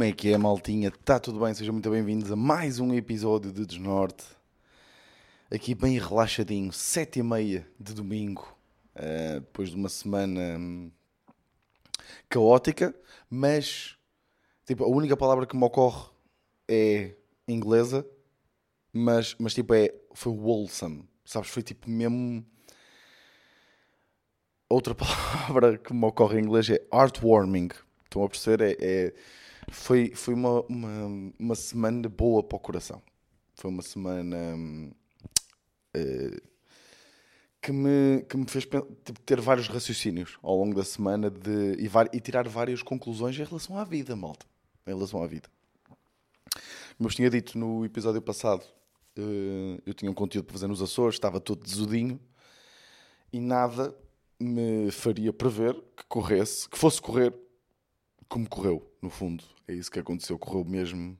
Como é que é, maltinha? Está tudo bem? Sejam muito bem-vindos a mais um episódio de Desnorte. Aqui bem relaxadinho, sete e meia de domingo, uh, depois de uma semana hum, caótica, mas tipo, a única palavra que me ocorre é inglesa, mas, mas tipo é, foi wholesome, sabes? Foi tipo mesmo... Outra palavra que me ocorre em inglês é heartwarming. Estão a perceber? É, é foi, foi uma, uma, uma semana boa para o coração. Foi uma semana uh, que, me, que me fez tipo, ter vários raciocínios ao longo da semana de, e, e, tirar várias conclusões em relação à vida, malta. Em relação à vida. Como eu tinha dito no episódio passado, uh, eu tinha um conteúdo para fazer nos Açores, estava todo desudinho e nada me faria prever que corresse, que fosse correr como correu, no fundo. É isso que aconteceu, correu mesmo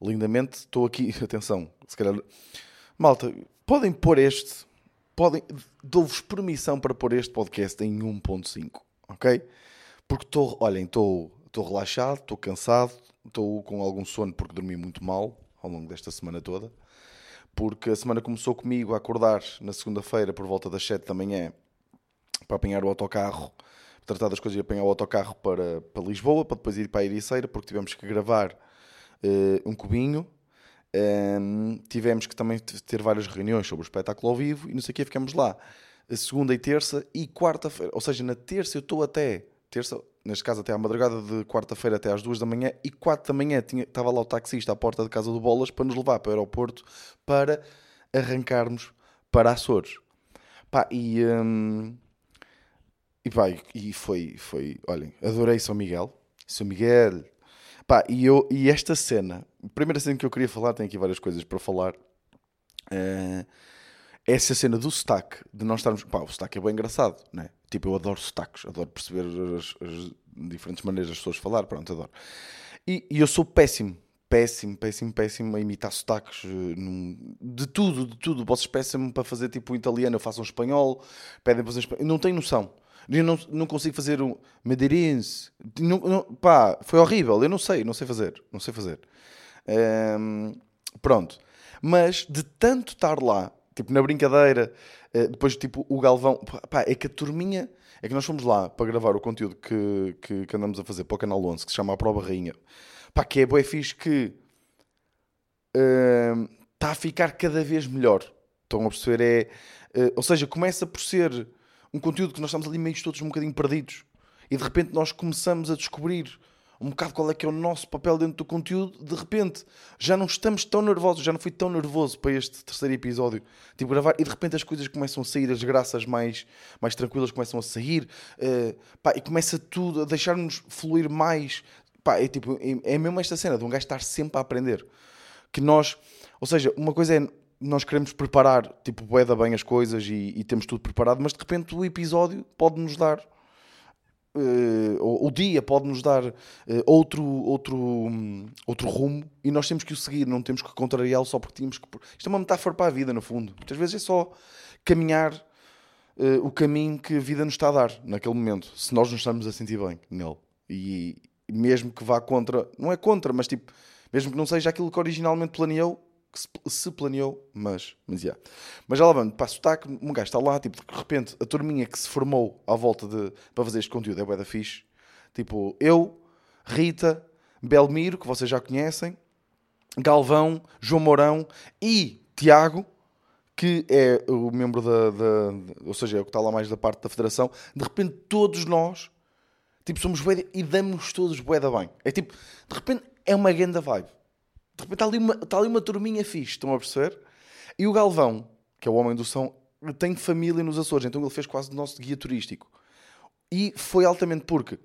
lindamente. Estou aqui, atenção, se calhar. Malta, podem pôr este, podem, dou-vos permissão para pôr este podcast em 1.5, ok? Porque estou, olhem, estou, estou relaxado, estou cansado, estou com algum sono porque dormi muito mal ao longo desta semana toda. Porque a semana começou comigo a acordar na segunda-feira por volta das 7 da manhã para apanhar o autocarro tratar das coisas e apanhar o autocarro para, para Lisboa, para depois ir para a Ericeira, porque tivemos que gravar uh, um cubinho. Um, ehm, tivemos que também ter várias reuniões sobre o espetáculo ao vivo e não sei o que, ficamos lá. A segunda e terça e quarta-feira. Ou seja, na terça eu estou até, terça, neste caso até à madrugada de quarta-feira até às duas da manhã e quatro da manhã tinha, estava lá o taxista à porta da casa do Bolas para nos levar para o aeroporto para arrancarmos para Açores. Pá, e... Um, e pá, e foi, foi, olhem, adorei São Miguel. São Miguel. Pá, e, eu, e esta cena, a primeira cena que eu queria falar, tem aqui várias coisas para falar. Uh, essa cena do sotaque, de nós estarmos. Pá, o sotaque é bem engraçado, né? Tipo, eu adoro sotaques, adoro perceber as, as diferentes maneiras das pessoas falar, pronto, adoro. E, e, eu sou péssimo, péssimo, péssimo, péssimo a imitar sotaques eh, de tudo, de tudo. Vocês peçam-me para fazer tipo um italiano, eu faço um espanhol, pedem para fazer espanhol, não tenho noção. Eu não, não consigo fazer um madeirense. Não, não, pá, foi horrível. Eu não sei, não sei fazer. Não sei fazer. Um, pronto. Mas de tanto estar lá, tipo na brincadeira, uh, depois tipo o Galvão, pá, é que a turminha. É que nós fomos lá para gravar o conteúdo que, que, que andamos a fazer para o Canal 11, que se chama A Prova Rainha. Pá, que é bué fixe que está uh, a ficar cada vez melhor. Estão a perceber? É, uh, ou seja, começa por ser um conteúdo que nós estamos ali meio todos um bocadinho perdidos e de repente nós começamos a descobrir um bocado qual é que é o nosso papel dentro do conteúdo, de repente já não estamos tão nervosos, já não fui tão nervoso para este terceiro episódio, tipo gravar, e de repente as coisas começam a sair, as graças mais, mais tranquilas começam a sair, uh, pá, e começa tudo a deixar-nos fluir mais, pá, é tipo, é, é mesmo esta cena de um gajo estar sempre a aprender, que nós, ou seja, uma coisa é nós queremos preparar, tipo, boeda bem as coisas e, e, temos tudo preparado, mas de repente o episódio pode nos dar, uh, o, o, dia pode nos dar uh, outro, outro, um, outro rumo e nós temos que o seguir, não temos que contrariá-lo só porque tínhamos que. Isto é uma metáfora para a vida, no fundo. Muitas vezes é só caminhar uh, o caminho que a vida nos está a dar naquele momento, se nós nos estamos a sentir bem nele. E mesmo que vá contra, não é contra, mas tipo, mesmo que não seja aquilo que originalmente planeou que se, planeou, mas, mas, yeah. mas já lá vamos, para sotaque, um gajo está lá, tipo, de repente, a turminha que se formou à volta de, para fazer este conteúdo é bué da fixe, tipo, eu, Rita, Belmiro, que vocês já conhecem, Galvão, João Mourão e Tiago, que é o membro da, da, ou seja, é o que está lá mais da parte da federação, de repente todos nós, tipo, somos bué e damos todos bué da bem. É tipo, de repente é uma grande vibe de repente está ali, uma, está ali uma turminha fixe, estão a perceber? E o Galvão, que é o homem do som, tem família nos Açores, então ele fez quase o nosso guia turístico. E foi altamente porque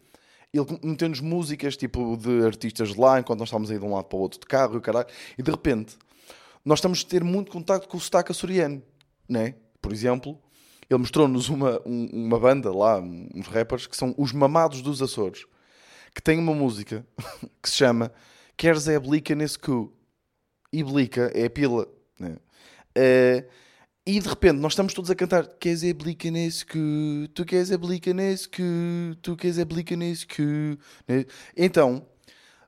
ele meteu-nos músicas tipo de artistas de lá, enquanto nós estávamos aí de um lado para o outro de carro e o caralho, e de repente nós estamos a ter muito contato com o sotaque açoriano, né? Por exemplo, ele mostrou-nos uma, uma banda lá, uns rappers, que são os Mamados dos Açores, que tem uma música que se chama queres é blica nesse cu. E blica é a pila. Né? Uh, e de repente nós estamos todos a cantar Queres é blica nesse cu, tu queres é blica nesse cu, tu queres é blica nesse cu. Né? Então,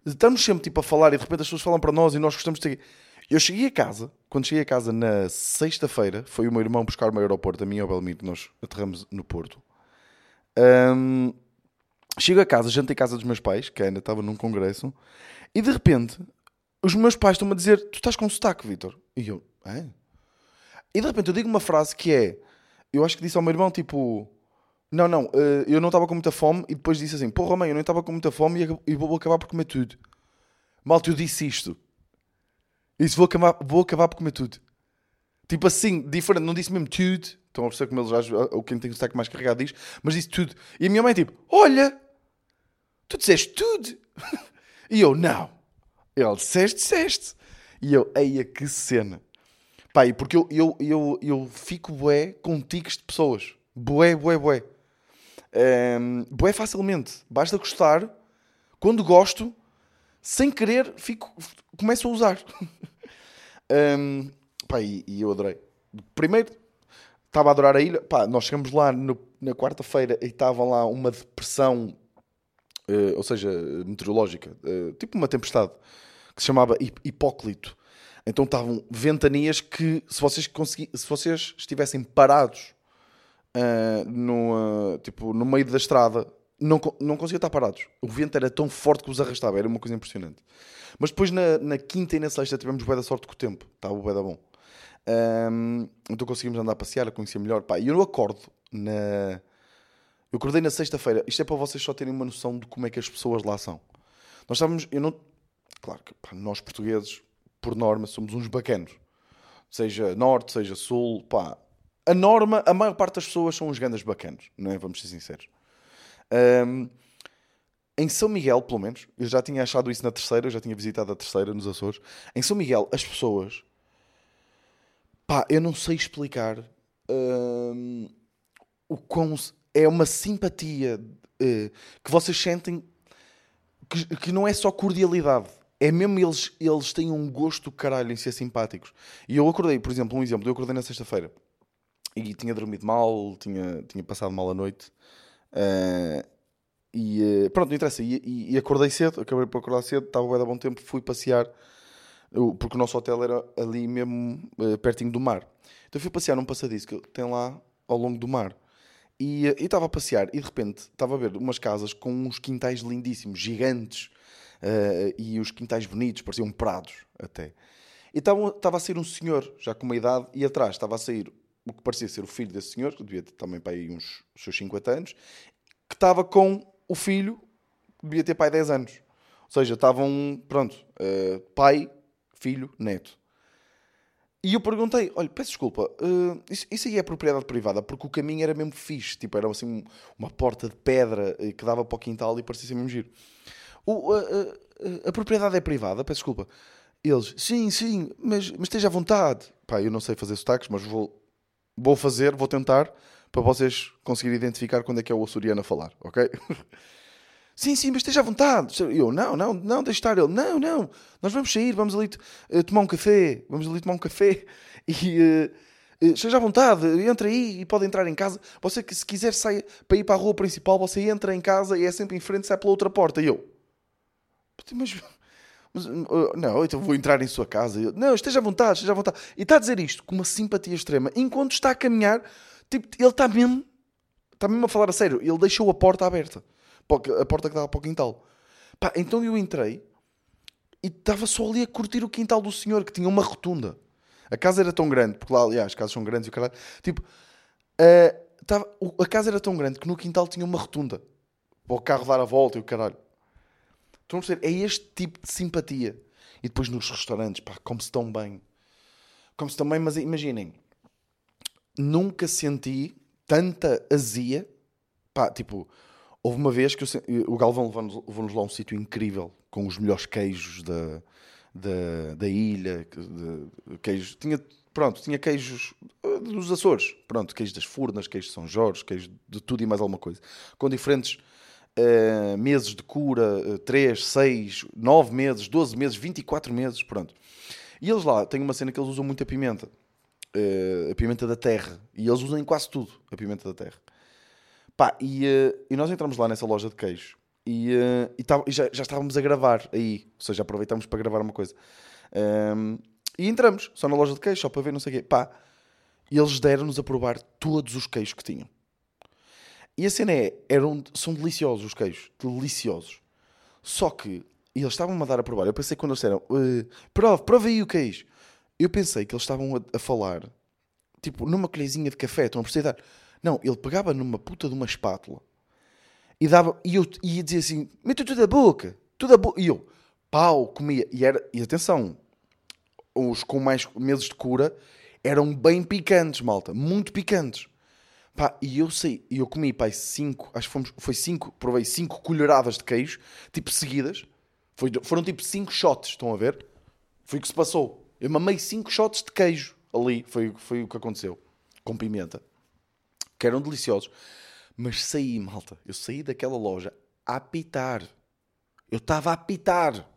Estamos sempre tipo a falar e de repente as pessoas falam para nós e nós gostamos de ter. Eu cheguei a casa, quando cheguei a casa na sexta-feira, foi o meu irmão buscar-me ao aeroporto, a mim e ao Belmiro, nós aterramos no Porto. Ahm, chego a casa, jantei em casa dos meus pais, que ainda estava num congresso, e de repente os meus pais estão-me a dizer: Tu estás com sotaque, Vitor. E eu, é? E de repente eu digo uma frase que é: Eu acho que disse ao meu irmão, tipo, não, não, eh, eu não estava com muita fome, e depois disse assim: Porra, mãe, eu não estava com muita fome e vou acabar por comer tudo. Malta, eu disse isto. Isso vou acabar, vou acabar por comer tudo. Tipo assim, diferente, não disse mesmo tudo. Estão a perceber como eles já, ou quem tem o sotaque mais carregado diz, mas disse tudo. E a minha mãe, tipo, olha, tu disseste tudo. e eu, não. Ele, disseste, disseste. E eu, eia, que cena. E porque eu, eu, eu, eu fico bué com tiques de pessoas. Bué, bué, bué. Um, bué facilmente. Basta gostar. Quando gosto, sem querer, fico, começo a usar. um, pá, e, e eu adorei. Primeiro, estava a adorar a ilha. Pá, nós chegamos lá no- na quarta-feira e estava lá uma depressão, eh, ou seja, meteorológica, eh, tipo uma tempestade, que se chamava Hip- Hipóclito. Então estavam ventanias que, se vocês, consegui, se vocês estivessem parados ah, no, tipo, no meio da estrada, não, não conseguia estar parados. O vento era tão forte que os arrastava, era uma coisa impressionante. Mas depois na, na quinta e na sexta tivemos bué da sorte com o tempo, estava bué da bom. Ahm, então conseguimos andar a passear, a conhecer melhor. Pá, e eu acordo na... Eu acordei na sexta-feira. Isto é para vocês só terem uma noção de como é que as pessoas lá são. Nós estávamos... Eu não... Claro que pá, nós portugueses, por norma, somos uns bacanos. Seja norte, seja sul, pá. A norma, a maior parte das pessoas são uns grandes bacanos, não é? Vamos ser sinceros. Ahm, em São Miguel, pelo menos, eu já tinha achado isso na terceira, eu já tinha visitado a terceira nos Açores. Em São Miguel, as pessoas, pá, eu não sei explicar ahm, o quão é uma simpatia eh, que vocês sentem que, que não é só cordialidade. É mesmo eles, eles têm um gosto caralho em ser simpáticos. E eu acordei, por exemplo, um exemplo, eu acordei na sexta-feira e tinha dormido mal, tinha, tinha passado mal a noite. Ah, e eh, pronto, não interessa. E, e- e acordei cedo, acabei por acordar cedo, estava bem a bom tempo, fui passear, porque o nosso hotel era ali mesmo eh, pertinho do mar. Então fui passear num passadiço que tem lá ao longo do mar. E estava a passear e de repente estava a ver umas casas com uns quintais lindíssimos, gigantes, eh, e os quintais bonitos, pareciam prados até. E estava a sair um senhor, já com uma idade, e atrás estava a sair o que parecia ser o filho desse senhor, que devia ter também para aí uns seus 50 anos, que estava com o filho, que devia ter pai 10 anos. Ou seja, estavam, pronto, eh, pai, filho, neto. E eu perguntei, olha, peço desculpa, eh, isso, isso aí é propriedade privada, porque o caminho era mesmo fixe, tipo, era assim uma porta de pedra eh, que dava para o quintal e parecia mesmo giro. O, a- a propriedade é privada, peço desculpa. Eles, sim, sim, mas, mas esteja à vontade. Pá, eu não sei fazer sotaques, mas vou, vou fazer, vou tentar, para vocês conseguirem identificar quando é que é o açoriano a falar, ok? Sim, sim, mas esteja à vontade. Eu, não, não, não, deixe estar. Ele, não, não, nós vamos sair, vamos ali eh, tomar um café, vamos ali tomar um café e eh, esteja à vontade, entra aí e pode entrar em casa. Você que se quiser sair para ir para a rua principal, você entra em casa e é sempre em frente, sai pela outra porta. E eu, mas, mas, uh, não, então vou entrar em sua casa. Eu, não, esteja à vontade, esteja à vontade. E está a dizer isto com uma simpatia extrema, enquanto está a caminhar, tipo, ele está mesmo, está mesmo a falar a sério. Ele deixou a porta aberta, a porta que dava para o quintal. Pá, então eu entrei e estava só ali a curtir o quintal do senhor, que tinha uma rotunda. A casa era tão grande, porque lá, aliás, as casas são grandes e o caralho. Tipo, eh, tava- a casa era tão grande que no quintal tinha uma rotunda para o carro dar a volta e o caralho. Estão a perceber? É este tipo de simpatia. E depois nos restaurantes, pá, come-se tão bem. Come-se tão bem, mas imaginem, nunca senti tanta azia. Pá, tipo, houve uma vez que eu o Galvão levou-nos lá a um sítio incrível, com os melhores queijos da, da, da ilha. de- queijos, tinha, pronto, tinha queijos eh, dos Açores. Pronto, queijos das Furnas, queijos de São Jorge, queijos de tudo e mais alguma coisa. Com diferentes eh, meses de cura, 3, 6, 9 meses, 12 meses, 24 meses, pronto. E eles lá têm uma cena que eles usam muito a pimenta. eh, a pimenta da terra. E eles usam em quase tudo a pimenta da terra. Pá, e, eh, e nós entramos lá nessa loja de queijo E, uh, e, tava, e já, já, estávamos a gravar aí. Ou seja, aproveitámos para gravar uma coisa. Um, e entramos, só na loja de queijo, só para ver não sei o quê. Pá, e eles deram-nos a provar todos os queijos que tinham. E a cena é, eram, são deliciosos os queijos, deliciosos. Só que eles estavam-me a dar a provar. Eu pensei quando eles disseram, uh, prova, prova aí o queijo. Eu pensei que eles estavam a, a falar, tipo, numa colherzinha de café, estão a perceber? Não, ele pegava numa puta de uma espátula e dava, e eu ia dizer assim, mete tudo a boca, tudo a boca. E eu, pau, comia. E, era, e atenção, os com mais meses de cura eram bem picantes, malta, muito picantes. Pá, e eu sei, e eu comi, pá, cinco, acho que fomos, foi cinco, provei cinco colheradas de queijo, tipo seguidas. Foi, foram tipo cinco shots, estão a ver? Foi o que se passou. Eu mamei cinco shots de queijo ali, foi, foi o que aconteceu. Com pimenta. Que eram deliciosos. Mas saí, malta, eu saí daquela loja a apitar. Eu estava a apitar.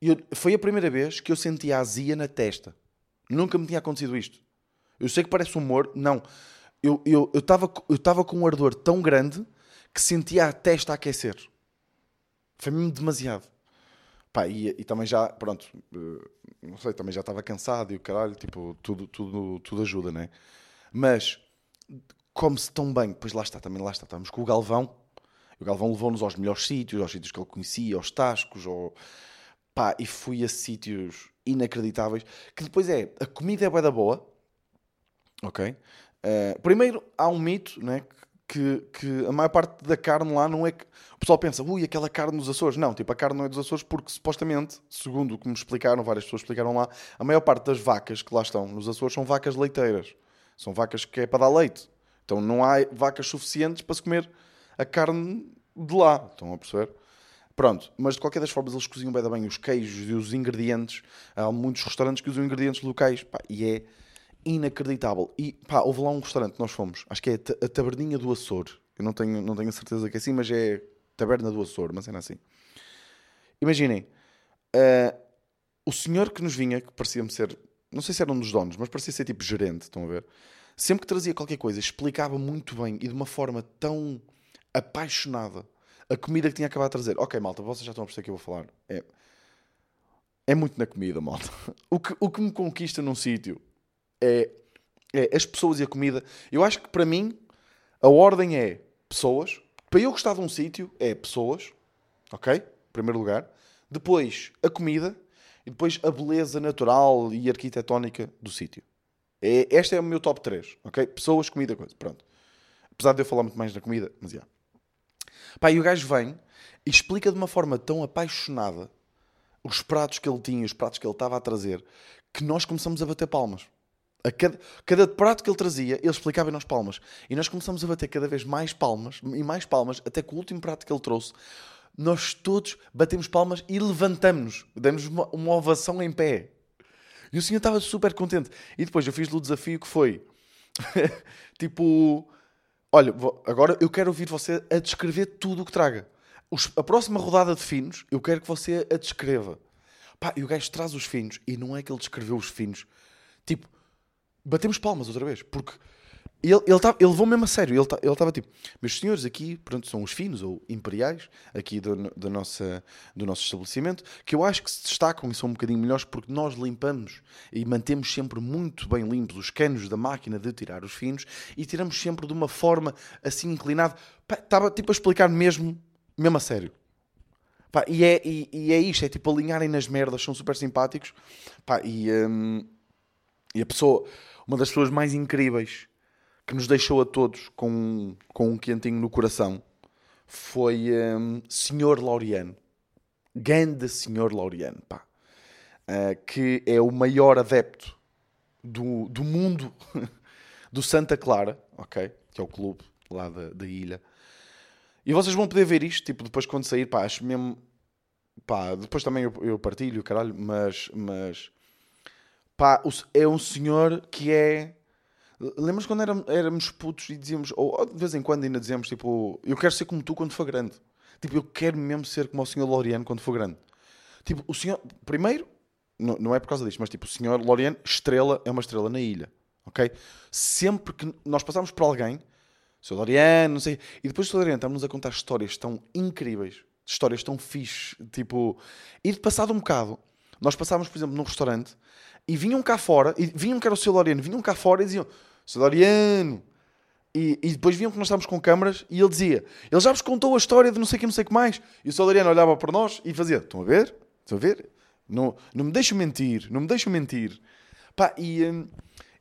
Eu, foi a primeira vez que eu senti azia na testa. Nunca me tinha acontecido isto. Eu sei que parece humor, não. Eu estava eu, eu eu com um ardor tão grande que sentia a testa a aquecer. Foi mesmo demasiado. Pá, e, e, também já, pronto, eh, não sei, também já estava cansado e o caralho, tipo, tudo, tudo, tudo ajuda, né? Mas come-se tão bem, pois lá está, também lá está, estamos com o Galvão. O Galvão levou-nos aos melhores sítios, aos sítios que ele conhecia, aos Tascos, ou... pá, e fui a sítios inacreditáveis. Que depois é, a comida é bué da boa, ok? Uh, primeiro, há um mito, né? Que, que a maior parte da carne lá não é que. O pessoal pensa, ui, aquela carne dos Açores. Não, tipo, a carne não é dos Açores porque supostamente, segundo o que me explicaram, várias pessoas explicaram lá, a maior parte das vacas que lá estão nos Açores são vacas leiteiras. São vacas que é para dar leite. Então não há vacas suficientes para se comer a carne de lá. Estão a perceber? Pronto, mas de qualquer das formas eles cozinham bem, bem os queijos e os ingredientes. Há muitos restaurantes que usam ingredientes locais pá, e é inacreditável. E pá, houve lá um restaurante nós fomos, acho que é a Taberninha do Açor. Eu não tenho, não tenho certeza que é assim, mas é Taberna do Açor, mas era assim. Imaginem, uh, o senhor que nos vinha, que parecia-me ser, não sei se era um dos donos, mas parecia ser tipo gerente, estão a ver? Sempre que trazia qualquer coisa, explicava muito bem e de uma forma tão apaixonada a comida que tinha acabado de trazer. Ok, malta, vocês já estão a perceber que eu vou falar. É, é muito na comida, malta. O que, o que me conquista num sítio é, é as pessoas e a comida. Eu acho que para mim a ordem é pessoas. Para eu gostar de um sítio é pessoas, ok? Em primeiro lugar. Depois a comida e depois a beleza natural e arquitetónica do sítio. É, este é o meu top 3, ok? Pessoas, comida, coisa. Pronto. Apesar de eu falar muito mais na comida, mas já. Pá, e o gajo vem e explica de uma forma tão apaixonada os pratos que ele tinha, os pratos que ele estava a trazer, que nós começamos a bater palmas. A cada, cada prato que ele trazia, ele explicava nós palmas. E nós começamos a bater cada vez mais palmas e mais palmas, até que o último prato que ele trouxe, nós todos batemos palmas e levantamos-nos. Demos uma, uma ovação em pé. E o senhor estava super contente. E depois eu fiz-lhe o desafio que foi tipo: Olha, agora eu quero ouvir você a descrever tudo o que traga. Os, a próxima rodada de finos, eu quero que você a descreva. Pá, e o gajo traz os finos e não é que ele descreveu os finos. Tipo, batemos palmas outra vez, porque ele, ele, tá, ele levou mesmo a sério. Ele tá, estava tipo, meus senhores, aqui pronto, são os finos ou imperiais, aqui do, do, nossa, do nosso estabelecimento, que eu acho que se destacam e são um bocadinho melhores porque nós limpamos e mantemos sempre muito bem limpos os canos da máquina de tirar os finos e tiramos sempre de uma forma assim inclinada. Estava tipo a explicar mesmo, mesmo a sério. Pá, e, é, e, e, é isto, é tipo alinharem nas merdas, são super simpáticos. Pá, e, hum, e a pessoa uma das pessoas mais incríveis que nos deixou a todos com, com um quentinho no coração foi um, Senhor Laureano. Grande Senhor Laureano, pá. Uh, que é o maior adepto do, do mundo do Santa Clara, ok? Que é o clube lá da, da ilha. E vocês vão poder ver isto, tipo, depois quando sair, pá, acho mesmo... Pá, depois também eu, eu partilho, caralho, mas... mas Pá, é um senhor que é. Lembras quando éramos, putos e dizíamos, ou, de vez em quando ainda dizíamos, tipo, eu quero ser como tu quando for grande. Tipo, eu quero mesmo ser como o senhor Loriano quando for grande. Tipo, o senhor, primeiro, não, não é por causa disto, mas tipo, o senhor Loriano, estrela, é uma estrela na ilha, ok? Sempre que nós passamos por alguém, O seu Loriano, não sei. E depois o seu Loriano estava-nos a contar histórias tão incríveis, histórias tão fixe, tipo. E de passado um bocado, nós passávamos, por exemplo, num restaurante e vinham cá fora, e vinham que era o seu Loriano, vinham cá fora e diziam: Seu Loriano. E, e depois viam que nós estávamos com câmaras e ele dizia: Ele já vos contou a história de não sei o que, não sei o que mais. E o seu Loriano olhava para nós e fazia: Estão a ver? Estão a ver? Não, não me deixam mentir, não me deixam mentir. Pá, e hum,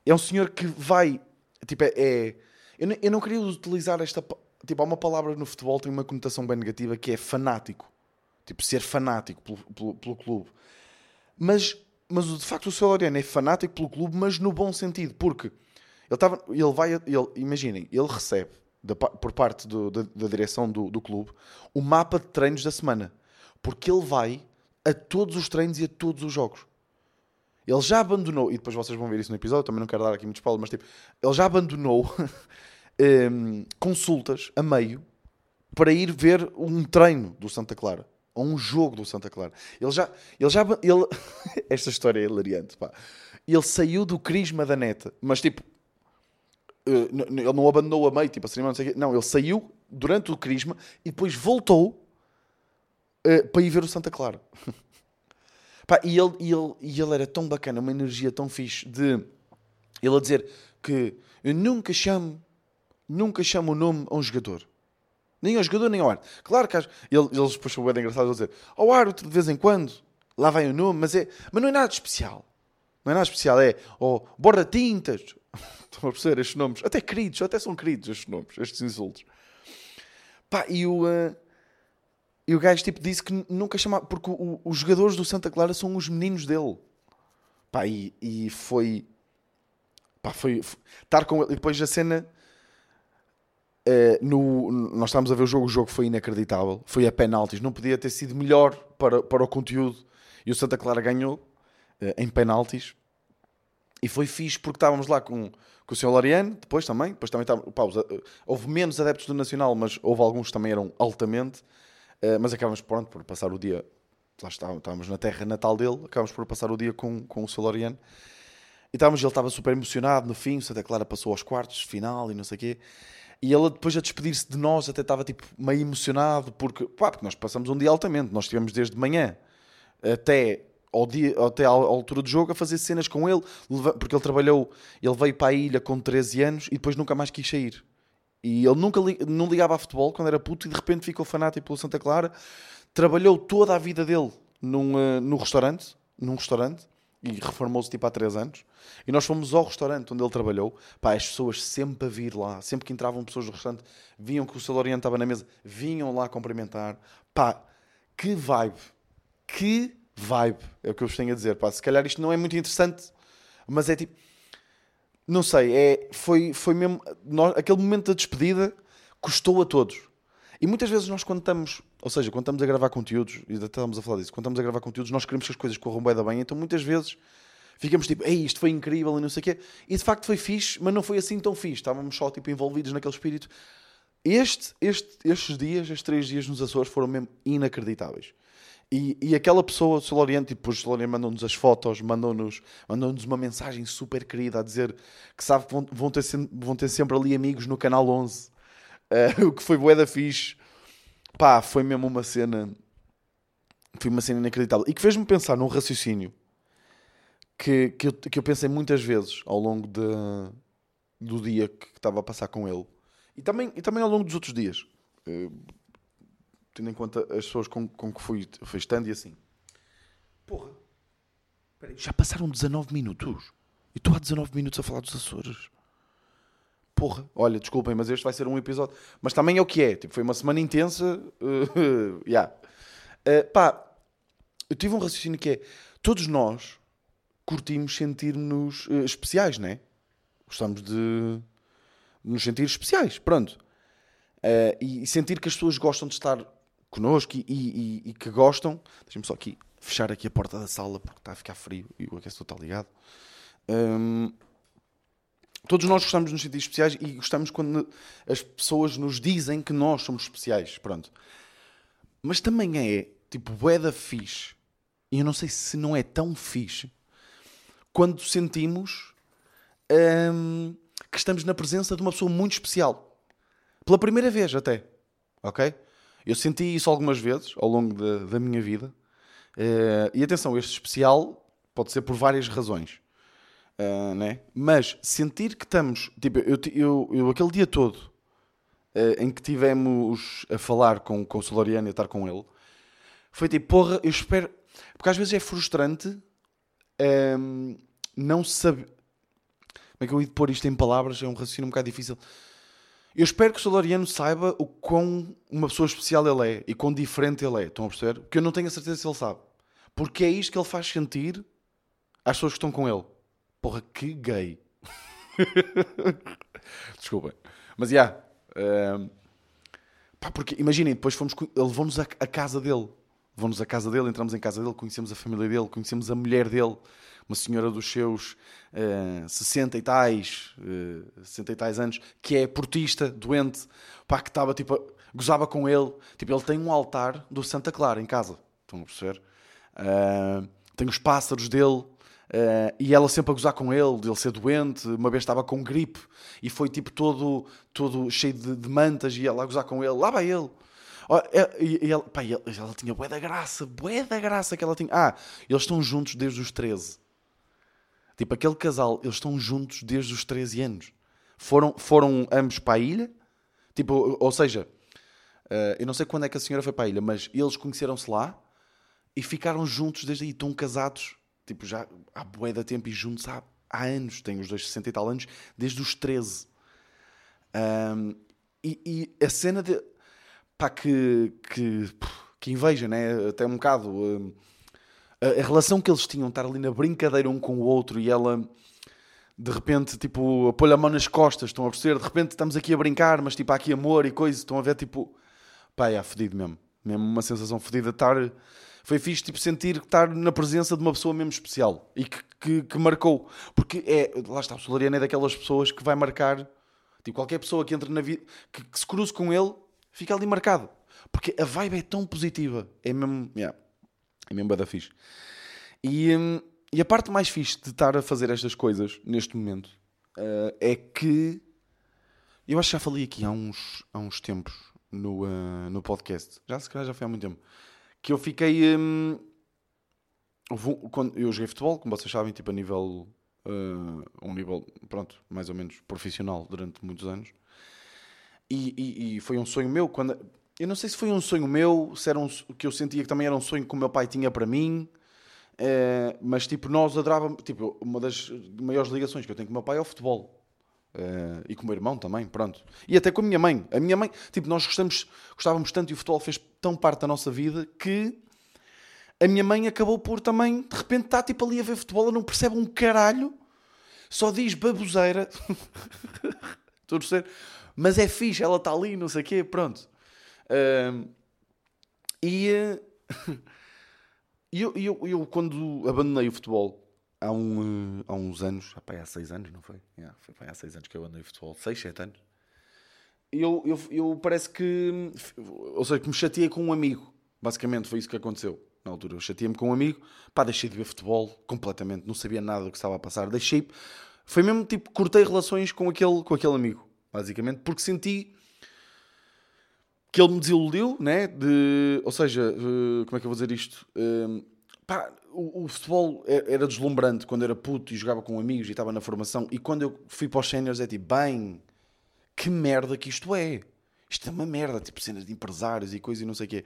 é um senhor que vai. Tipo, é. é eu, não, eu não queria utilizar esta. Tipo, há uma palavra no futebol tem uma conotação bem negativa que é fanático. Tipo, ser fanático pelo, pelo, pelo clube. Mas, mas de facto o seu Loriano é fanático pelo clube, mas no bom sentido, porque ele, tava, ele vai, ele, imaginem, ele recebe da, por parte do, da, da, direção do, do clube o mapa de treinos da semana, porque ele vai a todos os treinos e a todos os jogos. Ele já abandonou, e depois vocês vão ver isso no episódio, também não quero dar aqui muito spoiler, mas tipo, ele já abandonou um, consultas a meio para ir ver um treino do Santa Clara a um jogo do Santa Clara. Ele já. Ele já ele... Esta história é hilariante, pá. Ele saiu do crisma da neta, mas tipo. Eh, ele não abandonou a meio, tipo, assim, não sei o quê. Não, ele saiu durante o crisma e depois voltou uh, para ir ver o Santa Clara. Pá, e, ele, e, ele, e ele era tão bacana, uma energia tão fixe de ele a dizer que eu nunca chamo, nunca chamo o nome a um jogador. Nem ao jogador, nem ao árbitro. Claro que ele, eles depois são bem engraçados a dizer ao árbitro de vez em quando, lá vai o nome, mas, é, mas não é nada especial. Não é nada especial, é oh, borda tintas. Estão a perceber estes nomes? Até queridos, até são queridos estes nomes, estes insultos. Pá, e o, uh, e o gajo tipo, disse que nunca chamava, porque o, os jogadores do Santa Clara são os meninos dele. Pá, e, e foi. Pá, foi. Estar com ele. E depois a cena Uh, no, nós estávamos a ver o jogo, o jogo foi inacreditável, foi a penaltis, não podia ter sido melhor para, para o conteúdo. E o Santa Clara ganhou uh, em penaltis. E foi fixe porque estávamos lá com, com o Sr. Lariano, depois também. Depois também estava, pá, houve menos adeptos do Nacional, mas houve alguns que também eram altamente. Uh, mas acabamos pronto por passar o dia. Lá estávamos, estávamos na terra natal dele, acabamos por passar o dia com, com o Sr. Lariano. E estávamos, ele estava super emocionado no fim. O Santa Clara passou aos quartos, final e não sei o quê. E ele depois a despedir-se de nós até estava tipo meio emocionado porque, pá, porque nós passamos um dia altamente, nós estivemos desde manhã até ao dia, até à altura do jogo a fazer cenas com ele, porque ele trabalhou, ele veio para a ilha com 13 anos e depois nunca mais quis sair. E ele nunca li, não ligava a futebol quando era puto e de repente ficou fanático pelo Santa Clara. Trabalhou toda a vida dele num, uh, num restaurante, num restaurante, e reformou-se tipo há 3 anos. E nós fomos ao restaurante onde ele trabalhou. Pá, as pessoas sempre a vir lá, sempre que entravam pessoas do restaurante, viam que o Saloriano estava na mesa, vinham lá cumprimentar. Pá, que vibe, que vibe, é o que eu vos tenho a dizer. Pá, se calhar isto não é muito interessante, mas é tipo, não sei, é, foi, foi mesmo, nós, aquele momento da despedida custou a todos. E muitas vezes nós quando estamos, ou seja, quando estamos a gravar conteúdos, e até estamos a falar disso, quando estamos a gravar conteúdos, nós queremos que as coisas corram bem da bem, então muitas vezes ficamos tipo, ei, isto foi incrível e não sei o quê. E de facto foi fixe, mas não foi assim tão fixe. Estávamos só tipo envolvidos naquele espírito. Este, este, estes dias, estes três dias nos Açores foram mesmo inacreditáveis. E, e aquela pessoa, o Soloriano, tipo, o Soloriano mandou-nos as fotos, mandou-nos mandou uma mensagem super querida a dizer que sabe que vão, vão, ter, vão ter sempre ali amigos no canal 11 Uh, o que foi bué da fixe. Pá, foi mesmo uma cena... Foi uma cena inacreditável. E que fez-me pensar num raciocínio que, que, eu, que eu pensei muitas vezes ao longo de, do dia que estava a passar com ele. E também, e também ao longo dos outros dias. Uh, tendo em conta as pessoas com, com que fui, fui estando e assim. Porra. Já passaram 19 minutos. E estou há 19 minutos a falar dos Açores porra, olha, desculpem, mas este vai ser um episódio. Mas também é o que é. Tipo, foi uma semana intensa. Uh, yeah. uh, pá, eu tive um raciocínio que é: todos nós curtimos sentir-nos uh, especiais, não é? Gostamos de nos sentir especiais, pronto. Uh, e, sentir que as pessoas gostam de estar connosco e, e, e que gostam. Deixa-me só aqui fechar aqui a porta da sala porque está a ficar frio e o aquecedor está ligado. Um, Todos nós gostamos de nos sentir especiais e gostamos quando as pessoas nos dizem que nós somos especiais. Pronto. Mas também é, tipo, boeda fixe. E eu não sei se não é tão fixe quando sentimos hum, que estamos na presença de uma pessoa muito especial. Pela primeira vez até. Ok? Eu senti isso algumas vezes ao longo da, da minha vida. Uh, e atenção, este especial pode ser por várias razões. Uh, né? Mas sentir que estamos. Tipo, eu, eu, eu aquele dia todo uh, em que tivemos a falar com, com o Solariano e a estar com ele, foi tipo, porra, eu espero. Porque às vezes é frustrante um, ehm, não saber. Como é que eu ia pôr isto em palavras? É um raciocínio um bocado difícil. Eu espero que o Solariano saiba o quão uma pessoa especial ele é e quão diferente ele é. Estão a perceber? Porque eu não tenho a certeza se ele sabe. Porque é isto que ele faz sentir às pessoas que estão com ele. Porra, que gay. Desculpem. Mas já. Yeah, pá, porque imaginem, depois fomos. Ele levou-nos a, a casa dele. Levou-nos a casa dele, entramos em casa dele, conhecemos a família dele, conhecemos a mulher dele uma senhora dos seus uh, eh, 60 e tais, uh, eh, 60 e tais anos, que é portista, doente, pá, que estava tipo, gozava com ele. Tipo, ele tem um altar do Santa Clara em casa, estão a perceber? Uh, tem os pássaros dele. Uh, e ela sempre a gozar com ele, de ele ser doente. Uma vez estava com gripe e foi tipo todo, todo cheio de, de mantas e ela a gozar com ele. Lá vai ele. É, e, e ela, pá, ela, ela tinha bué da graça, bué da graça que ela tinha. Ah, eles estão juntos desde os 13. Tipo, aquele casal, eles estão juntos desde os 13 anos. Foram, foram ambos para a ilha. Tipo, ou seja, uh, eu não sei quando é que a senhora foi para a ilha, mas eles conheceram-se lá e ficaram juntos desde aí. Estão casados, tipo, já há bué da tempo e juntos há, há anos. Têm os dois 60 e tal anos, desde os 13. Um, e, e, a cena de. pá, que. que, que inveja, né? Até um bocado. Uh, a, a relação que eles tinham, estar ali na brincadeira um com o outro e ela de repente, tipo, pôr a mão nas costas, estão a perceber? De repente estamos aqui a brincar, mas tipo, há aqui amor e coisa, estão a ver, tipo, pá, é fedido mesmo. Mesmo uma sensação fedida de estar. Foi fixe, tipo, sentir estar na presença de uma pessoa mesmo especial e que, que, que marcou. Porque é, lá está, o Solariano é daquelas pessoas que vai marcar, tipo, qualquer pessoa que entre na vida, que, que se cruze com ele, fica ali marcado. Porque a vibe é tão positiva, é mesmo, yeah. É mesmo da fixe. E, hum, e a parte mais fixe de estar a fazer estas coisas neste momento uh, é que eu acho que já falei aqui há uns, há uns tempos no, uh, no podcast. Já se calhar já foi há muito tempo. Que eu fiquei. Um, quando eu joguei futebol, como vocês sabem, tipo a nível. Uh, um nível, pronto, mais ou menos profissional durante muitos anos. E, e, e, foi um sonho meu quando eu não sei se foi um sonho meu, se era um, que eu sentia que também era um sonho que o meu pai tinha para mim, é, mas tipo, nós adorávamos, tipo, uma das maiores ligações que eu tenho com o meu pai é o futebol. É, e com o meu irmão também, pronto. E até com a minha mãe. A minha mãe, tipo, nós gostamos, gostávamos tanto e o futebol fez tão parte da nossa vida que a minha mãe acabou por também, de repente, estar tipo ali a ver futebol, ela não percebe um caralho, só diz baboseira. Estou a dizer, mas é fixe, ela está ali, não sei o quê, pronto. Uh, e uh, eu, eu, eu, quando abandonei o futebol há, um, há uns anos, há seis anos, não foi? Yeah, foi há seis anos que eu abandonei o futebol, seis, sete anos. Eu, eu, eu parece que, ou seja, que me chateei com um amigo, basicamente foi isso que aconteceu na altura. Eu chateei-me com um amigo, pá, deixei de ver futebol completamente, não sabia nada do que estava a passar, deixei, foi mesmo tipo, cortei relações com aquele, com aquele amigo, basicamente, porque senti que ele me desiludiu, né? De, ou seja, uh, como é que eu vou dizer isto? Pá, o, o, futebol era deslumbrante quando era puto e jogava com amigos e estava na formação. E quando eu fui para os séniores é tipo, bem, que merda que isto é. Isto é uma merda, tipo cenas de empresários e coisas e não sei o quê.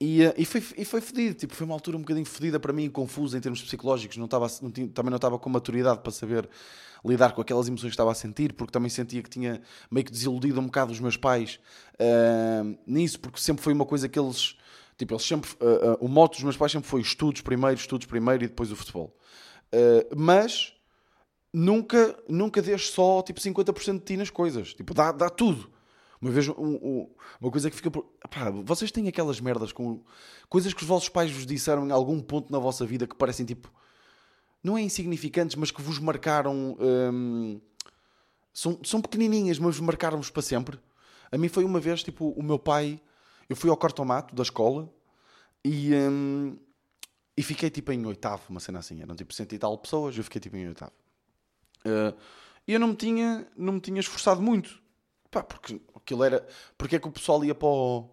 E, uh, e, foi, e foi fedido, tipo, foi uma altura um bocadinho fedida para mim, confusa em termos psicológicos. Não estava, não tinha, também não estava com maturidade para saber lidar com aquelas emoções que estava a sentir, porque também sentia que tinha meio que desiludido um bocado os meus pais uh, nisso, porque sempre foi uma coisa que eles. Tipo, eles sempre. Uh, uh, o moto dos meus pais sempre foi estudos primeiro, estudos primeiro e depois o futebol. mas nunca, nunca deixes só tipo 50% de ti nas coisas. Tipo, dá, dá tudo. Uma vez, um, um, uma coisa que fica por. Vocês têm aquelas merdas com coisas que os vossos pais vos disseram em algum ponto na vossa vida que parecem tipo não é insignificantes, mas que vos marcaram. Hum, são, são pequenininhas, mas marcaram-vos para sempre. A mim foi uma vez, tipo, o meu pai. Eu fui ao cortomato da escola e, hum, e fiquei tipo em oitavo, uma cena assim. Eram tipo cento e tal pessoas, eu fiquei tipo em oitavo. Uh, e eu não me, tinha, não me tinha esforçado muito Pá, porque aquilo era. Porque é que o pessoal ia para o,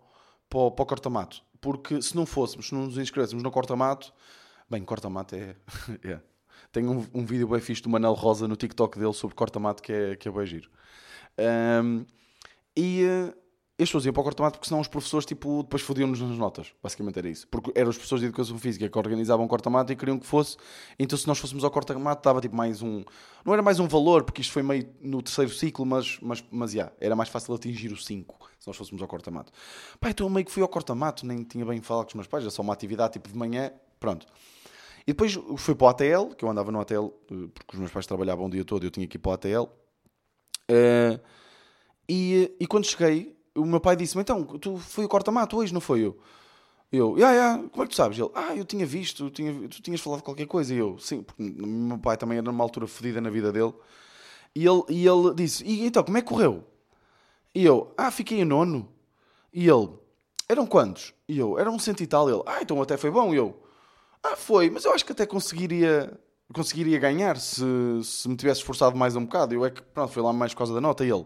para o, para o corta-mato? Porque se não fôssemos, se não nos inscrevêssemos no corta-mato. Bem, corta-mato é. é. Tem um, um vídeo bem fixe do Manel Rosa no TikTok dele sobre corta-mato que é, que é bem giro. Um, e uh, pessoas iam para o corta-mato porque senão os professores tipo, depois fodiam-nos nas notas. Basicamente era isso. Porque eram os professores de educação física que organizavam o corta-mato e queriam que fosse. Então se nós fôssemos ao corta-mato dava tipo mais um. Não era mais um valor, porque isto foi meio no terceiro ciclo, mas, mas, mas yeah, era mais fácil atingir o 5 se nós fôssemos ao corta-mato. Pá, então eu meio que fui ao corta-mato, nem tinha bem falado com os meus pais, era só uma atividade tipo de manhã, pronto. E depois fui para o ATL, que eu andava no ATL, eh, porque os meus pais trabalhavam o dia todo eu tinha que ir para o ATL. Uh, eh, e, e quando cheguei, o meu pai disse-me: Então, tu foi o corta-mato hoje, não foi eu? Eu, yeah, yeah, como é que tu sabes? Ele, ah, eu tinha visto, tinha, tu tinhas falado qualquer coisa. E eu, sim, porque o meu pai também era numa altura fodida na vida dele. E ele, e ele disse: E então, como é que correu? E eu, ah, fiquei em nono. E ele, eram quantos? E eu, eram um cento e tal. Ele, ah, então até foi bom. E eu, ah, foi, mas eu acho que até conseguiria, conseguiria ganhar se, se me tivesse esforçado mais um bocado. Eu é que, pronto, foi lá mais por causa da nota. E ele,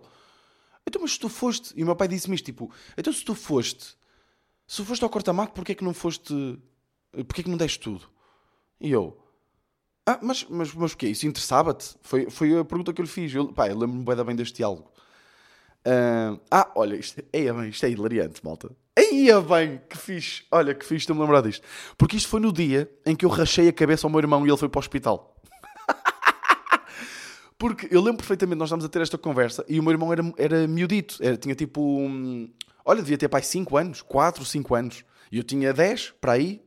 então, mas se tu foste. E o meu pai disse-me isto: tipo, então se tu foste. Se foste ao corta-mato, porquê é que não foste. Porquê é que não deste tudo? E eu. Ah, mas, mas, mas? Isso interessava-te? Foi, foi a pergunta que eu lhe fiz. Eu, pá, eu lembro-me bem, bem deste diálogo. Uh, ah, olha, isto é, bem, isto é hilariante, malta. Eia bem, que fixe. Olha, que fixe, estou-me lembrar disto. Porque isto foi no dia em que eu rachei a cabeça ao meu irmão e ele foi para o hospital. Porque eu lembro perfeitamente, nós estávamos a ter esta conversa e o meu irmão era, era miudito. Era, tinha tipo. Hum, olha, devia ter pai 5 anos, 4, 5 anos. E eu tinha 10 para aí.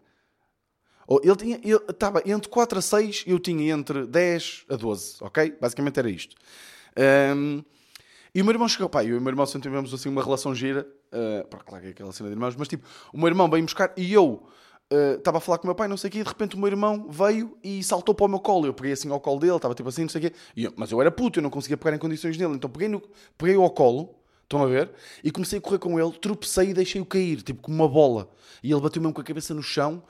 Ele tinha. Ele estava entre 4 a 6 e eu tinha entre 10 a 12, ok? Basicamente era isto. Um, e o meu irmão chegou, pá, eu e o meu irmão sempre tivemos assim uma relação gira. Uh, claro que é aquela cena de irmãos, mas tipo, o meu irmão veio buscar e eu estava uh, a falar com o meu pai, não sei o quê, e de repente o meu irmão veio e saltou para o meu colo. Eu peguei assim ao colo dele, estava tipo assim, não sei o quê. Eu, mas eu era puto, eu não conseguia pegar em condições nele. Então peguei, no, peguei ao colo, estão a ver? E comecei a correr com ele, tropecei e deixei-o cair, tipo como uma bola. E ele bateu mesmo com a cabeça no chão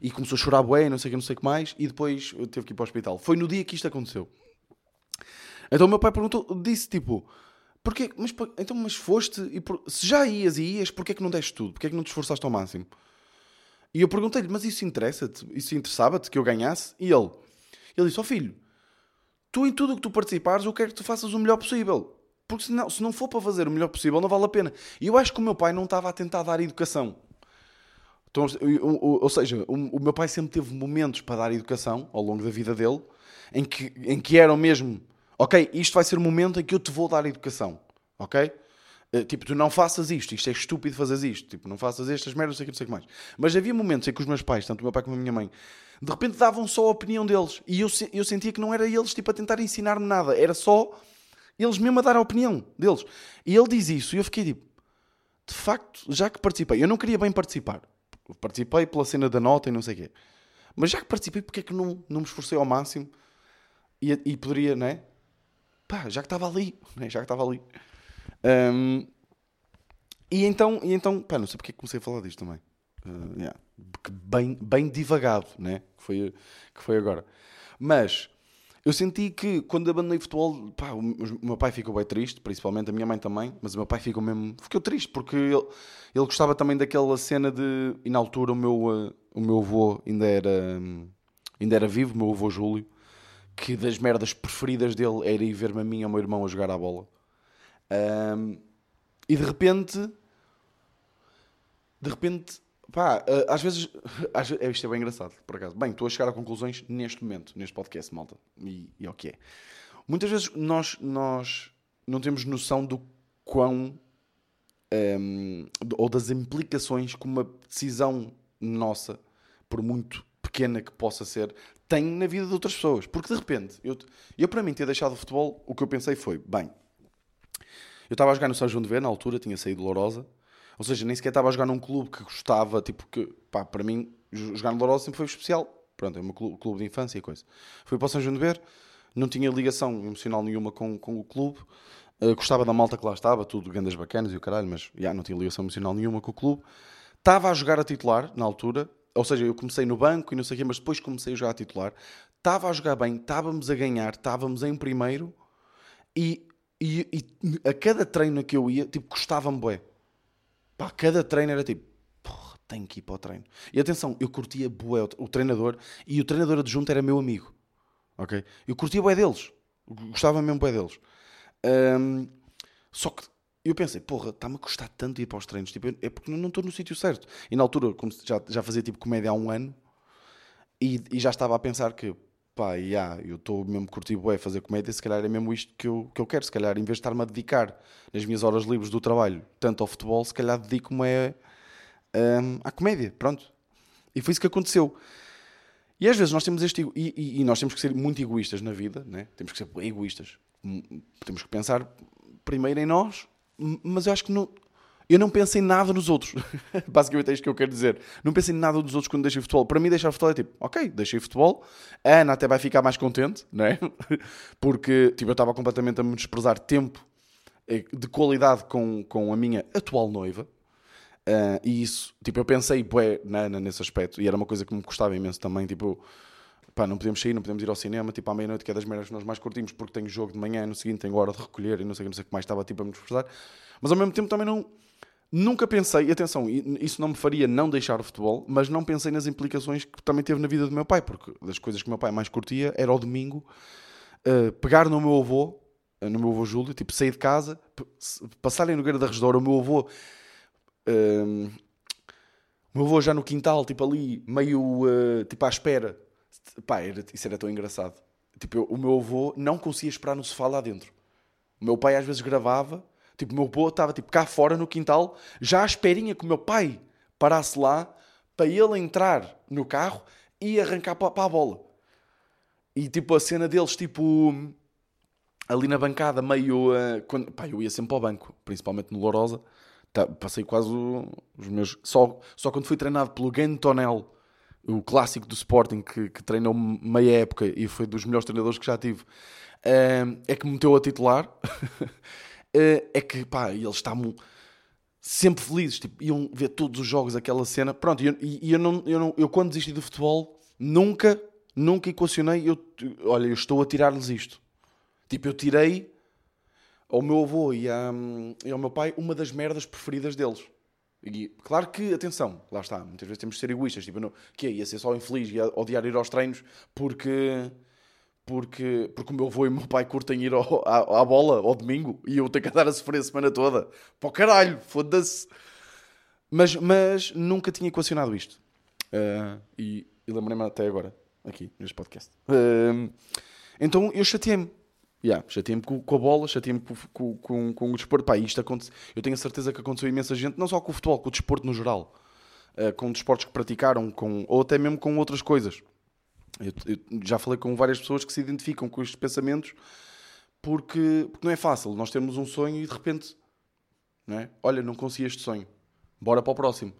e começou a chorar bué, não sei o que, não sei o que mais. E depois eu teve que ir para o hospital. Foi no dia que isto aconteceu. Então o meu pai perguntou, disse tipo. Porquê? Mas, então, mas foste e por, se já ias e ias, porquê é que não deste tudo? Porquê é que não te esforçaste ao máximo? E eu perguntei-lhe, mas isso interessa-te? Isso interessava-te que eu ganhasse? E ele, ele disse, ó oh, filho, tu em tudo o que tu participares, eu quero que tu faças o melhor possível. Porque se não, se não for para fazer o melhor possível, não vale a pena. E eu acho que o meu pai não estava a tentar dar educação. Então, ou seja, o meu pai sempre teve momentos para dar educação ao longo da vida dele, em que, em que eram mesmo, ok, isto vai ser o momento em que eu te vou dar educação, ok? Eh, tipo, tu não faças isto, isto é estúpido fazer isto, tipo, não faças estas merdas, não sei o que, não sei o que mais. Mas havia momentos em que os meus pais, tanto o meu pai como a minha mãe, de repente davam só a opinião deles. E eu, eu sentia que não era eles, tipo, a tentar ensinar-me nada, era só eles mesmo a dar a opinião deles. E ele diz isso, e eu fiquei tipo, de facto, já que participei, eu não queria bem participar. Participei pela cena da nota e não sei o quê. Mas já que participei, porque é que não, não me esforcei ao máximo? E, e poderia, não é? Pá, já que estava ali, né? já que estava ali. Um, e então, e então, pá, não sei porque é comecei a falar disto também. Uh, yeah. bem, bem divagado, né? Que foi, que foi agora. Mas eu senti que quando abandonei futebol, pá, o, o meu pai ficou bem triste, principalmente a minha mãe também, mas o meu pai ficou mesmo. Ficou triste porque ele, ele gostava também daquela cena de. E na altura o meu, uh, o meu avô ainda era, um, ainda era vivo, o meu avô Júlio, que das merdas preferidas dele era ir ver-me a mim e ao meu irmão a jogar à bola. Um, e de repente, de repente, pá, ah, às vezes, às vezes, isto é bem engraçado, por acaso. Bem, estou a chegar a conclusões neste momento, neste podcast, malta, e, e é o que é. Muitas vezes nós, nós não temos noção do quão, um, ou das implicações que uma decisão nossa, por muito pequena que possa ser, tem na vida de outras pessoas. Porque de repente, eu, eu para mim ter deixado o futebol, o que eu pensei foi, bem, eu estava a jogar no São João de Ver, na altura, tinha saído Lourosa. Ou seja, nem sequer estava a jogar num clube que gostava, tipo, que, pá, para mim, jogar no Lourosa sempre foi especial. Pronto, é um clube de infância e coisa. Fui para o São João de Ver, não tinha ligação emocional nenhuma com, com o clube. Uh, gostava da malta que lá estava, tudo grandes bacanas e o caralho, mas já não tinha ligação emocional nenhuma com o clube. Estava a jogar a titular, na altura, ou seja, eu comecei no banco e não sei o quê, mas depois comecei a jogar a titular. Estava a jogar bem, estávamos a ganhar, estávamos em primeiro e E, e a cada treino que eu ia, tipo, custava-me bué. Pá, cada treino era tipo, porra, tenho que ir para o treino. E atenção, eu curtia bué o, treinador e o treinador adjunto era meu amigo. Ok? Eu curtia bué deles. Gostava mesmo bué deles. Um, só que eu pensei, porra, está-me a custar tanto ir para os treinos. Tipo, é porque não estou no sítio certo. E na altura, como já, já fazia tipo comédia há um ano, e, e já estava a pensar que, pá, yeah, eu estou mesmo curtindo bué fazer comédia, se calhar é mesmo isto que eu, que eu quero. Se calhar, em vez de estar-me a dedicar nas minhas horas livres do trabalho, tanto ao futebol, se calhar dedico-me a, um, à comédia. Pronto. E foi isso que aconteceu. E às vezes nós temos este. E, e, e, nós temos que ser muito egoístas na vida, né? temos que ser egoístas. Temos que pensar primeiro em nós, mas eu acho que não. Eu não penso em nada nos outros. Basicamente é isto que eu quero dizer. Não penso em nada dos outros quando deixei futebol. Para mim, deixar futebol é tipo, ok, deixei futebol. A Ana até vai ficar mais contente, não é? Porque tipo, eu estava completamente a me desprezar tempo eh, de qualidade com, com a minha atual noiva. Uh, e isso, tipo, eu pensei, bué, na Ana nesse aspecto. E era uma coisa que me custava imenso também. Tipo, pá, não podemos sair, não podemos ir ao cinema, tipo, à meia-noite, que é das merdas que nós mais curtimos, porque tenho jogo de manhã, no seguinte tenho hora de recolher e não sei, não sei o que mais estava, tipo, a me desprezar. Mas ao mesmo tempo também não Nunca pensei, atenção, isso não me faria não deixar o futebol, mas não pensei nas implicações que também teve na vida do meu pai, porque das coisas que o meu pai mais curtia era ao domingo uh, pegar no meu avô, uh, no meu avô Júlio, tipo, sair de casa, passarem no Guerra da Redor, o meu avô, uh, o meu avô já no quintal, tipo ali, meio tipo à espera. Pá, era, isso era tão engraçado. Tipo, eu, o meu avô não conseguia esperar no sofá lá dentro. O meu pai às vezes gravava Tipo, meu avô estava tipo, cá fora no quintal, já à esperinha que o meu pai parasse lá para ele entrar no carro e arrancar para, a bola. E tipo, a cena deles, tipo, ali na bancada, meio. Uh, quando, pá, eu ia sempre ao banco, principalmente no Lourosa. Tá, passei quase os meus. Só, só quando fui treinado pelo Tonel, o clássico do Sporting, que, que treinou meia época e foi dos melhores treinadores que já tive, uh, é que me meteu a titular. Eh, é que, pá, eles estavam sempre felizes, tipo, iam ver todos os jogos, aquela cena. Pronto, e eu, eu, não, eu, não, eu quando desisti do futebol, nunca, nunca equacionei, eu, olha, eu estou a tirar-lhes isto. Tipo, eu tirei ao meu avô e, a, e ao meu pai uma das merdas preferidas deles. E, claro que, atenção, lá está, muitas vezes temos de ser egoístas, tipo, não, que é, ia ser só infeliz, ia odiar ir aos treinos porque porque, porque o meu avô e o meu pai curtem ir ao, à, à, bola ao domingo e eu tenho que andar a sofrer a semana toda. O caralho, foda-se. Mas, mas nunca tinha equacionado isto. Uh, e, e lembrei-me até agora, aqui, neste podcast. Uh, então eu chateei-me. Yeah, chateei-me com, com, a bola, chateei-me com, com, com, o desporto. Pá, isto acontece, eu tenho a certeza que aconteceu imensa gente, não só com o futebol, com o desporto no geral. Uh, com desportos que praticaram, com, ou até mesmo com outras coisas. Eu, eu, já falei com várias pessoas que se identificam com estes pensamentos porque, porque não é fácil. Nós temos um sonho e de repente, não é? olha, não consegui este sonho, bora para o próximo.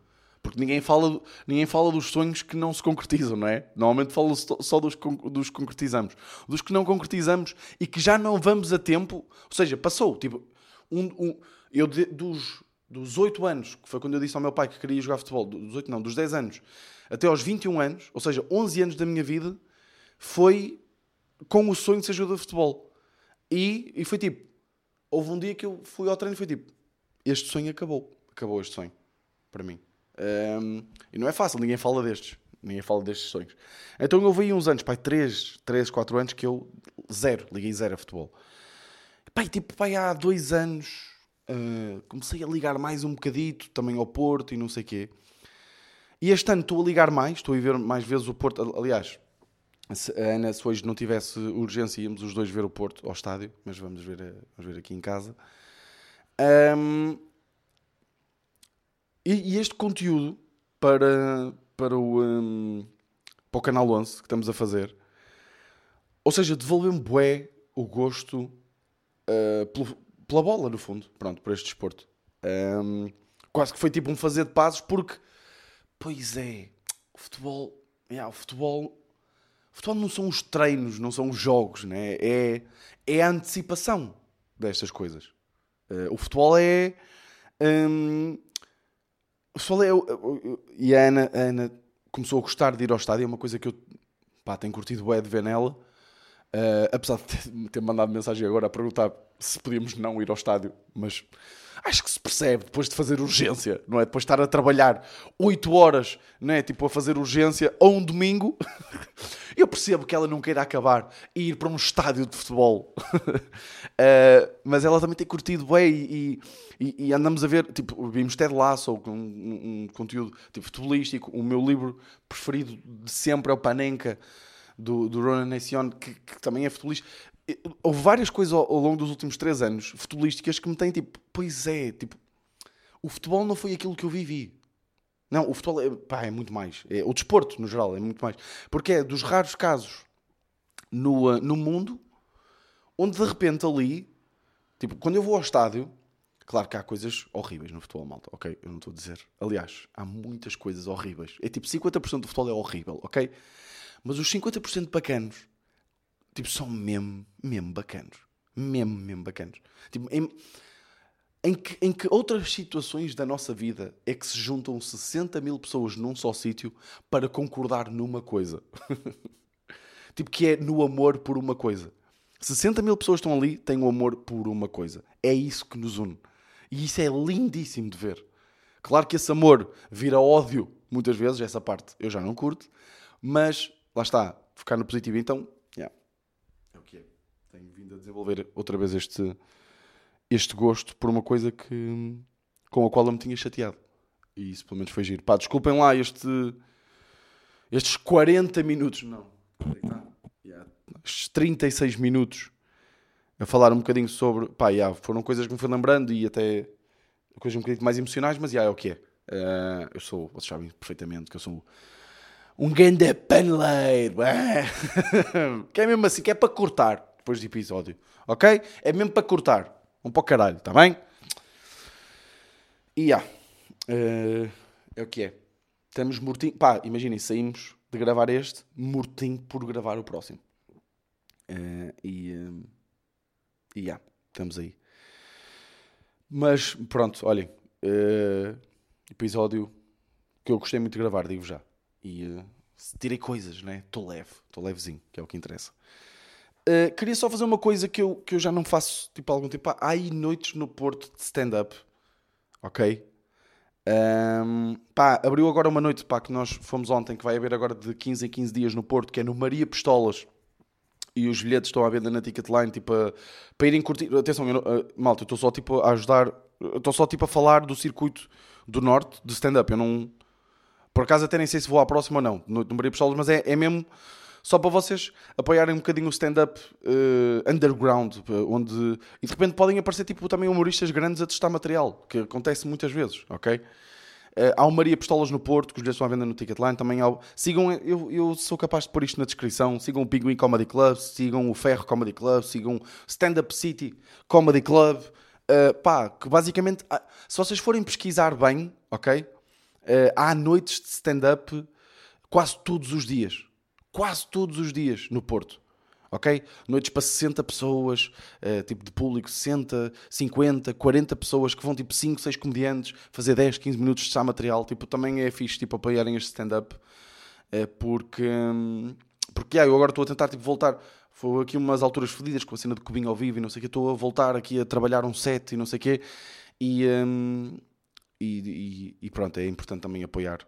Porque ninguém fala, ninguém fala dos sonhos que não se concretizam, não é? Normalmente falo só dos, dos que concretizamos. Dos que não concretizamos e que já não vamos a tempo. Ou seja, passou. Tipo, um, um, eu de, dos, dos 8 anos, que foi quando eu disse ao meu pai que queria jogar futebol, dos 8 não, dos 10 anos, até aos 21 anos, ou seja, 11 anos da minha vida, foi com o sonho de ser jogador de futebol. E, e foi tipo, houve um dia que eu fui ao treino e foi tipo, este sonho acabou. Acabou este sonho, para mim. Um, e não é fácil, ninguém fala destes. Ninguém fala destes sonhos. Então eu vi uns anos, pai, 3, 3, 4 anos que eu zero, liguei zero a futebol. Pai, tipo, pai, há dois anos uh, comecei a ligar mais um bocadito também ao Porto e não sei o quê. E este ano estou a ligar mais, estou a ver mais vezes o Porto. Aliás, se a Ana, se hoje não tivesse urgência, íamos os dois ver o Porto ao estádio, mas vamos ver, eh, vamos ver aqui em casa. Um, e, e, este conteúdo para, para, o, um, para o canal 11 que estamos a fazer, ou seja, devolveu-me bué o gosto uh, pelo, pela bola, no fundo, pronto, por este desporto. Um, quase que foi tipo um fazer de passos, porque Pois é, o futebol, yeah, o futebol, o futebol não são os treinos, não são os jogos, né? é, é a antecipação destas coisas. Uh, o futebol é. Um, o futebol é. E a Ana, a Ana começou a gostar de ir ao estádio, é uma coisa que eu pá, tenho curtido bem de ver nela. Uh, apesar de ter, ter mandado mensagem agora a perguntar se podíamos não ir ao estádio, mas acho que se percebe depois de fazer urgência, não é? Depois de estar a trabalhar 8 horas, não é? Tipo, a fazer urgência a um domingo. Eu percebo que ela não queira acabar e ir para um estádio de futebol. uh, mas ela também tem curtido bem e, e, e, andamos a ver, tipo, vimos Ted Lasso, um, um, conteúdo tipo, futebolístico. O meu livro preferido de sempre é o Panenka, do, do Ronan Nation, que, que também é futebolista houve várias coisas ao, longo dos últimos três anos futebolísticas que me têm tipo, pois é, tipo, o futebol não foi aquilo que eu vivi. Não, o futebol é, pá, é muito mais. É, o desporto, no geral, é muito mais. Porque é dos raros casos no, uh, no mundo onde de repente ali, tipo, quando eu vou ao estádio, claro que há coisas horríveis no futebol, malta, ok? Eu não estou a dizer. Aliás, há muitas coisas horríveis. É tipo, 50% do futebol é horrível, ok? Mas os 50% bacanos tipo, são mesmo, mesmo bacanos. Mesmo, mesmo bacanos. Tipo, em, em, que, em que outras situações da nossa vida é que se juntam 60 mil pessoas num só sítio para concordar numa coisa? tipo, que é no amor por uma coisa. 60 mil pessoas estão ali, têm o amor por uma coisa. É isso que nos une. E isso é lindíssimo de ver. Claro que esse amor vira ódio, muitas vezes, essa parte eu já não curto, mas lá está, focar no positivo. Então, tenho vindo a desenvolver outra vez este, este gosto por uma coisa que, com a qual eu me tinha chateado. E isso pelo menos foi giro. Pá, desculpem lá este, estes 40 minutos, não, yeah, estes 36 minutos a falar um bocadinho sobre. Pá, yeah, foram coisas que me fui lembrando e até coisas um bocadinho mais emocionais, mas yeah, é o que é. Uh, eu sou, vocês sabem perfeitamente que eu sou um grande paneleiro, que é mesmo assim, que é para cortar depois do episódio. Ok? É mesmo para cortar. Um para o caralho, está bem? E yeah, uh, é o que é. Estamos mortinho. Pá, imaginem, saímos de gravar este, mortinho por gravar o próximo. Uh, e. Uh, e yeah, estamos aí. Mas pronto, olhem. Uh, episódio que eu gostei muito de gravar, digo já. E uh, tirei coisas, né? Estou leve, estou levezinho, que é o que interessa. Uh, queria só fazer uma coisa que eu, que eu já não faço tipo, há algum tempo. Há aí noites no Porto de stand-up. Ok? Um, pá, abriu agora uma noite pá, que nós fomos ontem, que vai haver agora de 15 em 15 dias no Porto, que é no Maria Pistolas. E os bilhetes estão à venda na Ticketline, tipo, para irem curtir. Atenção, eu, uh, malta, eu estou só tipo a ajudar. Estou só tipo a falar do circuito do Norte de stand-up. Eu não. Por acaso até nem sei se vou à próxima ou não, no, no Maria Pistolas, mas é, é mesmo só para vocês apoiarem um bocadinho o stand-up uh, underground, eh, onde e de repente podem aparecer tipo também humoristas grandes a testar material, que acontece muitas vezes, ok? Uh, há o Maria Pistolas no Porto, que os estão à venda no Ticketline. Também há, sigam, eu, eu sou capaz de pôr isto na descrição. Sigam o Pinguim Comedy Club, sigam o Ferro Comedy Club, sigam Stand Up City Comedy Club. Uh, pá, que basicamente, se vocês forem pesquisar bem, ok? Uh, há noites de stand-up quase todos os dias quase todos os dias no Porto. Ok? Noites para 60 pessoas, uh, tipo de público, 60, 50, 40 pessoas que vão tipo 5, 6 comediantes fazer 10, 15 minutos de material. Tipo, também é fixe tipo, apoiarem este stand-up uh, porque, um, porque yeah, eu agora estou a tentar tipo, voltar. Foi aqui umas alturas fodidas com a cena de cubinho ao vivo e não sei o que. Estou a voltar aqui a trabalhar um set e não sei o que. E, um, e, e, e, pronto, é importante também apoiar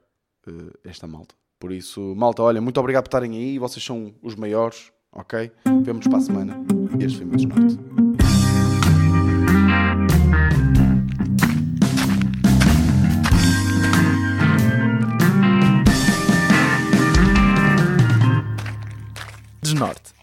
uh, esta malta. Por isso, malta, olha, muito obrigado por estarem aí. Vocês são os maiores, ok? Vemo-nos para a semana. Este foi o meu desnorte. Desnorte.